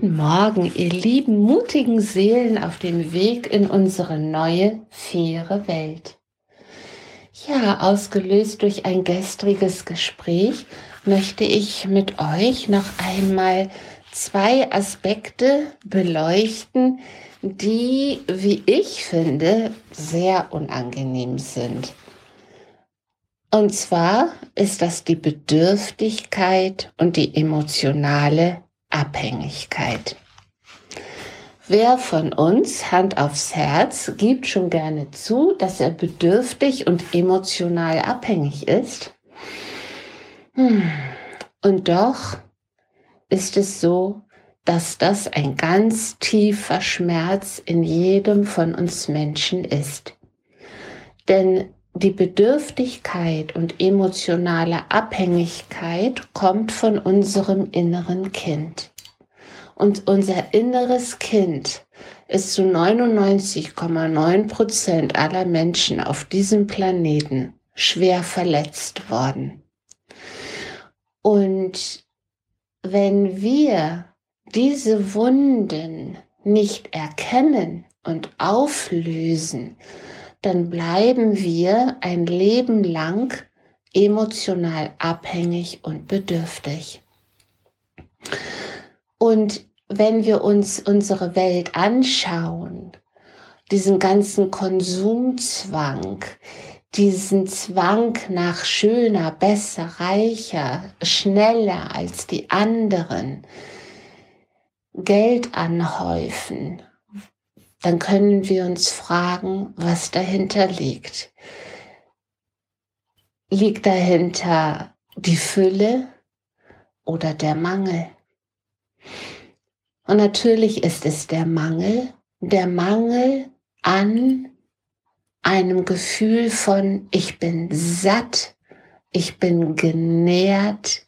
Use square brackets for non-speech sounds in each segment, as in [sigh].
Guten Morgen, ihr lieben, mutigen Seelen auf dem Weg in unsere neue, faire Welt. Ja, ausgelöst durch ein gestriges Gespräch möchte ich mit euch noch einmal zwei Aspekte beleuchten, die, wie ich finde, sehr unangenehm sind. Und zwar ist das die Bedürftigkeit und die emotionale Abhängigkeit. Wer von uns, Hand aufs Herz, gibt schon gerne zu, dass er bedürftig und emotional abhängig ist? Hm. Und doch ist es so, dass das ein ganz tiefer Schmerz in jedem von uns Menschen ist. Denn die Bedürftigkeit und emotionale Abhängigkeit kommt von unserem inneren Kind. Und unser inneres Kind ist zu 99,9 Prozent aller Menschen auf diesem Planeten schwer verletzt worden. Und wenn wir diese Wunden nicht erkennen und auflösen, dann bleiben wir ein Leben lang emotional abhängig und bedürftig. Und wenn wir uns unsere Welt anschauen, diesen ganzen Konsumzwang, diesen Zwang nach schöner, besser, reicher, schneller als die anderen, Geld anhäufen, dann können wir uns fragen, was dahinter liegt. Liegt dahinter die Fülle oder der Mangel? Und natürlich ist es der Mangel, der Mangel an einem Gefühl von, ich bin satt, ich bin genährt,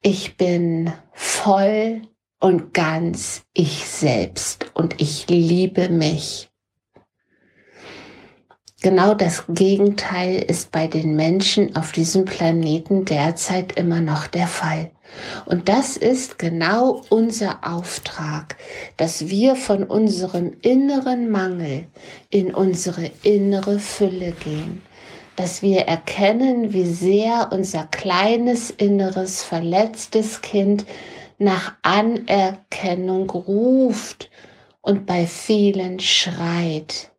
ich bin voll, und ganz ich selbst und ich liebe mich. Genau das Gegenteil ist bei den Menschen auf diesem Planeten derzeit immer noch der Fall. Und das ist genau unser Auftrag, dass wir von unserem inneren Mangel in unsere innere Fülle gehen, dass wir erkennen, wie sehr unser kleines inneres verletztes Kind nach Anerkennung ruft und bei vielen schreit.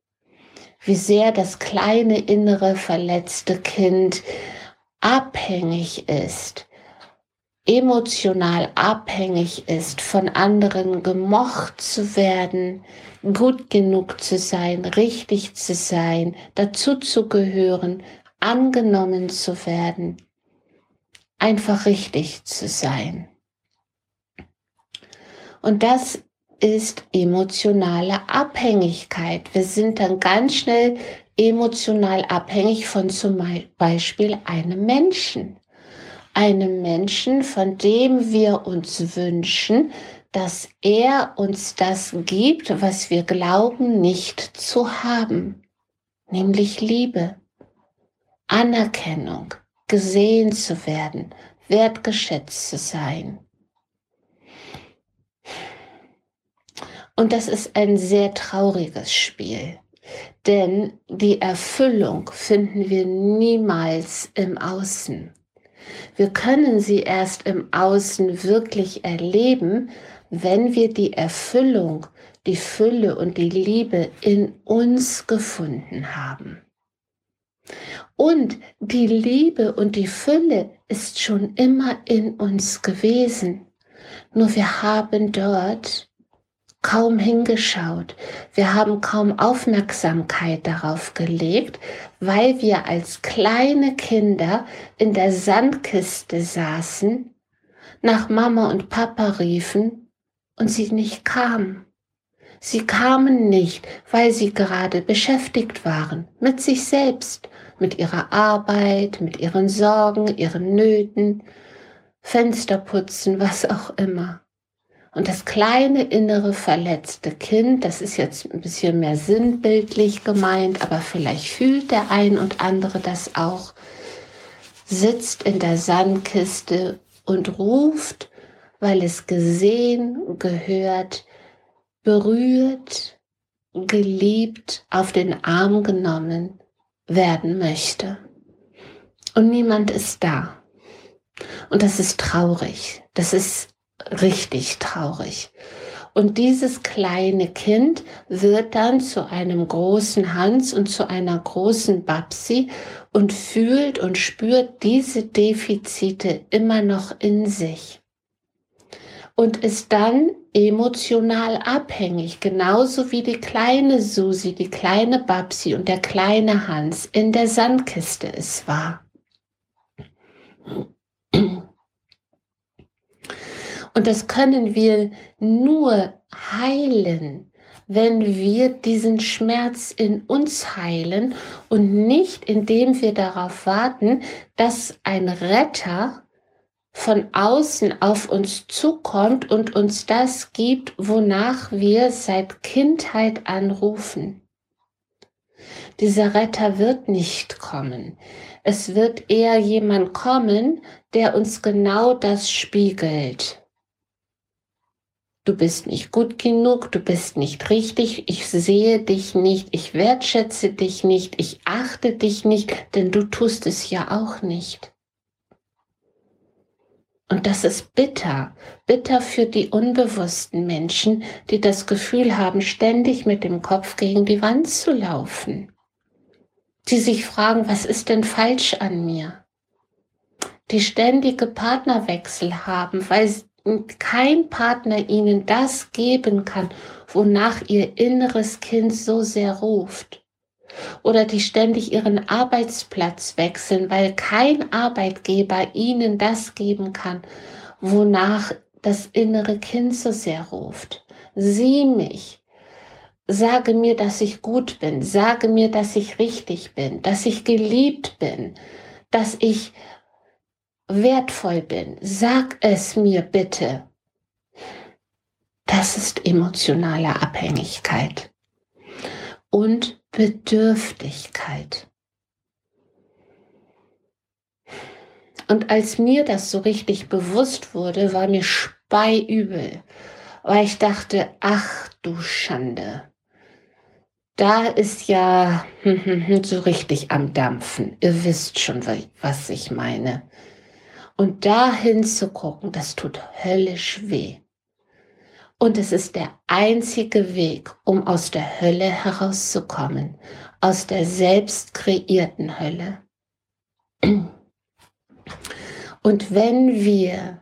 Wie sehr das kleine innere verletzte Kind abhängig ist, emotional abhängig ist, von anderen gemocht zu werden, gut genug zu sein, richtig zu sein, dazu zu gehören, angenommen zu werden, einfach richtig zu sein. Und das ist emotionale Abhängigkeit. Wir sind dann ganz schnell emotional abhängig von zum Beispiel einem Menschen. Einem Menschen, von dem wir uns wünschen, dass er uns das gibt, was wir glauben nicht zu haben, nämlich Liebe, Anerkennung, gesehen zu werden, wertgeschätzt zu sein. Und das ist ein sehr trauriges Spiel, denn die Erfüllung finden wir niemals im Außen. Wir können sie erst im Außen wirklich erleben, wenn wir die Erfüllung, die Fülle und die Liebe in uns gefunden haben. Und die Liebe und die Fülle ist schon immer in uns gewesen. Nur wir haben dort kaum hingeschaut. Wir haben kaum Aufmerksamkeit darauf gelegt, weil wir als kleine Kinder in der Sandkiste saßen, nach Mama und Papa riefen und sie nicht kamen. Sie kamen nicht, weil sie gerade beschäftigt waren mit sich selbst, mit ihrer Arbeit, mit ihren Sorgen, ihren Nöten, Fenster putzen, was auch immer. Und das kleine innere verletzte Kind, das ist jetzt ein bisschen mehr sinnbildlich gemeint, aber vielleicht fühlt der ein und andere das auch, sitzt in der Sandkiste und ruft weil es gesehen, gehört, berührt, geliebt, auf den Arm genommen werden möchte. Und niemand ist da. Und das ist traurig. Das ist richtig traurig. Und dieses kleine Kind wird dann zu einem großen Hans und zu einer großen Babsi und fühlt und spürt diese Defizite immer noch in sich. Und ist dann emotional abhängig, genauso wie die kleine Susi, die kleine Babsi und der kleine Hans in der Sandkiste es war. Und das können wir nur heilen, wenn wir diesen Schmerz in uns heilen und nicht indem wir darauf warten, dass ein Retter von außen auf uns zukommt und uns das gibt, wonach wir seit Kindheit anrufen. Dieser Retter wird nicht kommen. Es wird eher jemand kommen, der uns genau das spiegelt. Du bist nicht gut genug, du bist nicht richtig, ich sehe dich nicht, ich wertschätze dich nicht, ich achte dich nicht, denn du tust es ja auch nicht. Und das ist bitter, bitter für die unbewussten Menschen, die das Gefühl haben, ständig mit dem Kopf gegen die Wand zu laufen. Die sich fragen, was ist denn falsch an mir? Die ständige Partnerwechsel haben, weil kein Partner ihnen das geben kann, wonach ihr inneres Kind so sehr ruft. Oder die ständig ihren Arbeitsplatz wechseln, weil kein Arbeitgeber ihnen das geben kann, wonach das innere Kind so sehr ruft. Sieh mich. Sage mir, dass ich gut bin. Sage mir, dass ich richtig bin, dass ich geliebt bin, dass ich wertvoll bin, sag es mir bitte. Das ist emotionale Abhängigkeit und Bedürftigkeit. Und als mir das so richtig bewusst wurde, war mir speiübel, weil ich dachte, ach du Schande, da ist ja [laughs] so richtig am Dampfen. Ihr wisst schon, was ich meine. Und da hinzugucken, das tut höllisch weh. Und es ist der einzige Weg, um aus der Hölle herauszukommen, aus der selbst kreierten Hölle. Und wenn wir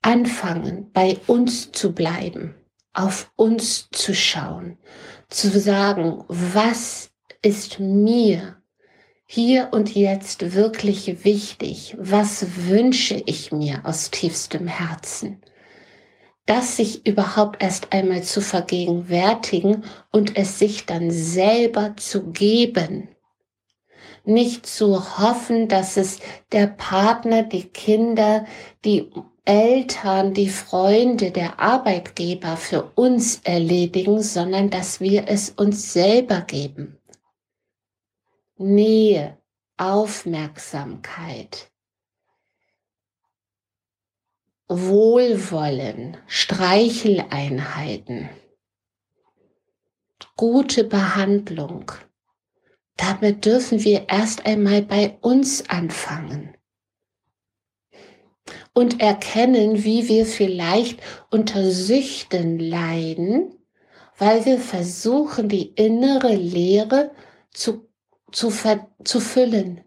anfangen, bei uns zu bleiben, auf uns zu schauen, zu sagen, was ist mir hier und jetzt wirklich wichtig? Was wünsche ich mir aus tiefstem Herzen? Das sich überhaupt erst einmal zu vergegenwärtigen und es sich dann selber zu geben. Nicht zu hoffen, dass es der Partner, die Kinder, die Eltern, die Freunde, der Arbeitgeber für uns erledigen, sondern dass wir es uns selber geben. Nähe, Aufmerksamkeit, Wohlwollen, Streicheleinheiten, gute Behandlung. Damit dürfen wir erst einmal bei uns anfangen und erkennen, wie wir vielleicht unter Süchten leiden, weil wir versuchen, die innere Leere zu zu, zu füllen.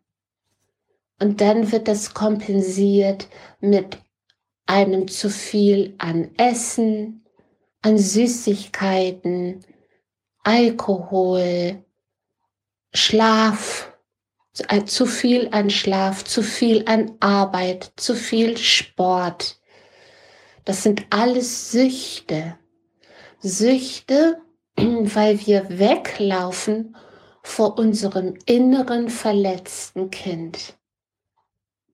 Und dann wird das kompensiert mit einem zu viel an Essen, an Süßigkeiten, Alkohol, Schlaf, zu viel an Schlaf, zu viel an Arbeit, zu viel Sport. Das sind alles Süchte. Süchte, [clears throat] weil wir weglaufen vor unserem inneren verletzten Kind.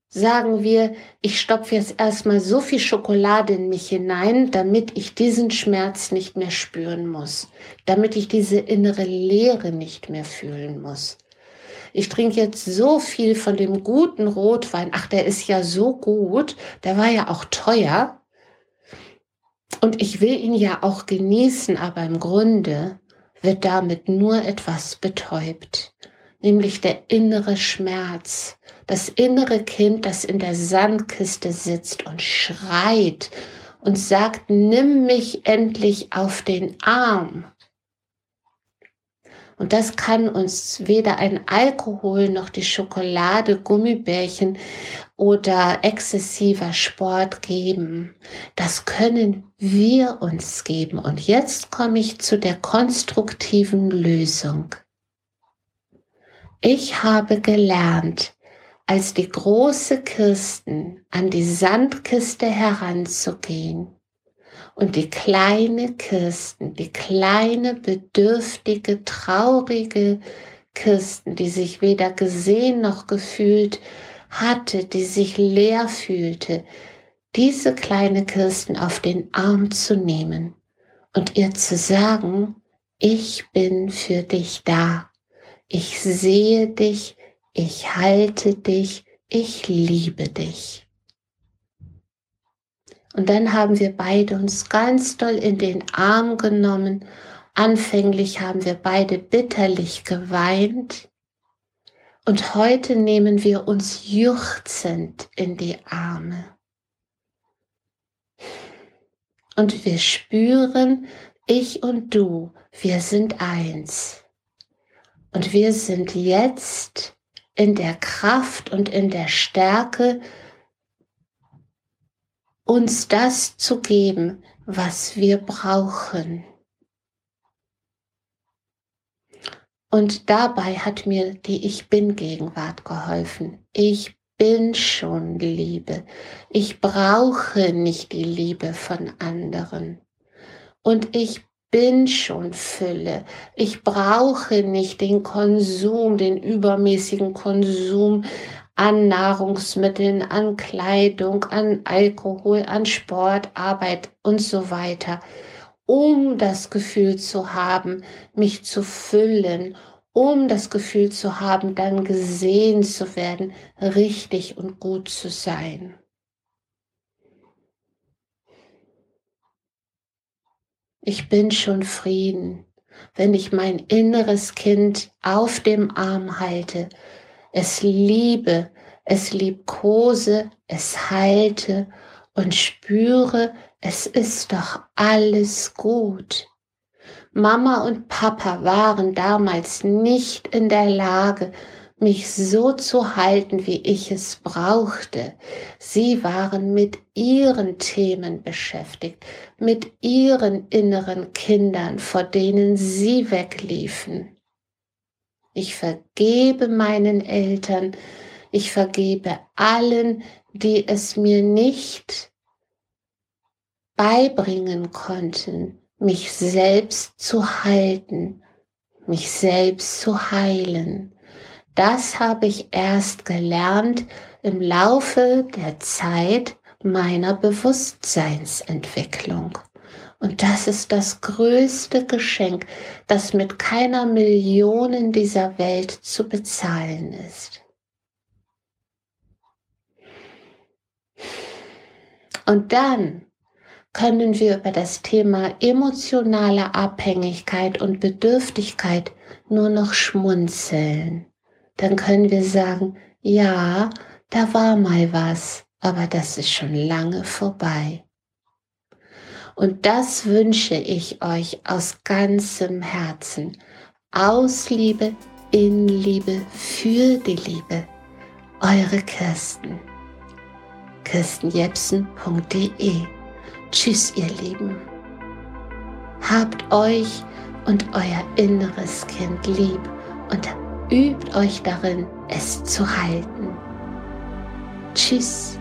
Sagen wir, ich stopfe jetzt erstmal so viel Schokolade in mich hinein, damit ich diesen Schmerz nicht mehr spüren muss, damit ich diese innere Leere nicht mehr fühlen muss. Ich trinke jetzt so viel von dem guten Rotwein, ach, der ist ja so gut, der war ja auch teuer, Und ich will ihn ja auch genießen, aber im Grunde wird damit nur etwas betäubt, nämlich der innere Schmerz, das innere Kind, das in der Sandkiste sitzt und schreit und sagt, nimm mich endlich auf den Arm. Und das kann uns weder ein Alkohol noch die Schokolade, Gummibärchen oder exzessiver Sport geben. Das können wir uns geben. Und jetzt komme ich zu der konstruktiven Lösung. Ich habe gelernt, als die große Kirsten an die Sandkiste heranzugehen und die kleine Kirsten, die kleine, bedürftige, traurige Kirsten, die sich weder gesehen noch gefühlt hatte, die sich leer fühlte, diese kleine Kirsten auf den Arm zu nehmen und ihr zu sagen, ich bin für dich da. Ich sehe dich, ich halte dich, ich liebe dich. Und dann haben wir beide uns ganz doll in den Arm genommen. Anfänglich haben wir beide bitterlich geweint. Und heute nehmen wir uns juchzend in die Arme. Und wir spüren, ich und du, wir sind eins. Und wir sind jetzt in der Kraft und in der Stärke, uns das zu geben, was wir brauchen. Und dabei hat mir die Ich bin Gegenwart geholfen. Ich bin schon Liebe. Ich brauche nicht die Liebe von anderen. Und ich bin schon Fülle. Ich brauche nicht den Konsum, den übermäßigen Konsum an Nahrungsmitteln, an Kleidung, an Alkohol, an Sport, Arbeit und so weiter, um das Gefühl zu haben, mich zu füllen, um das Gefühl zu haben, dann gesehen zu werden, richtig und gut zu sein. Ich bin schon Frieden, wenn ich mein inneres Kind auf dem Arm halte es liebe, es liebkose, es halte und spüre, es ist doch alles gut. Mama und Papa waren damals nicht in der Lage, mich so zu halten, wie ich es brauchte. Sie waren mit ihren Themen beschäftigt, mit ihren inneren Kindern, vor denen sie wegliefen. Ich vergebe meinen Eltern. Ich vergebe allen, die es mir nicht beibringen konnten, mich selbst zu halten, mich selbst zu heilen. Das habe ich erst gelernt im Laufe der Zeit meiner Bewusstseinsentwicklung. Und das ist das größte Geschenk, das mit keiner Million dieser Welt zu bezahlen ist. Und dann können wir über das Thema emotionale Abhängigkeit und Bedürftigkeit nur noch schmunzeln. Dann können wir sagen, ja, da war mal was, aber das ist schon lange vorbei. Und das wünsche ich euch aus ganzem Herzen. Aus Liebe, in Liebe, für die Liebe. Eure Kirsten. kirstenjepsen.de Tschüss, ihr Lieben. Habt euch und euer inneres Kind lieb und übt euch darin, es zu halten. Tschüss.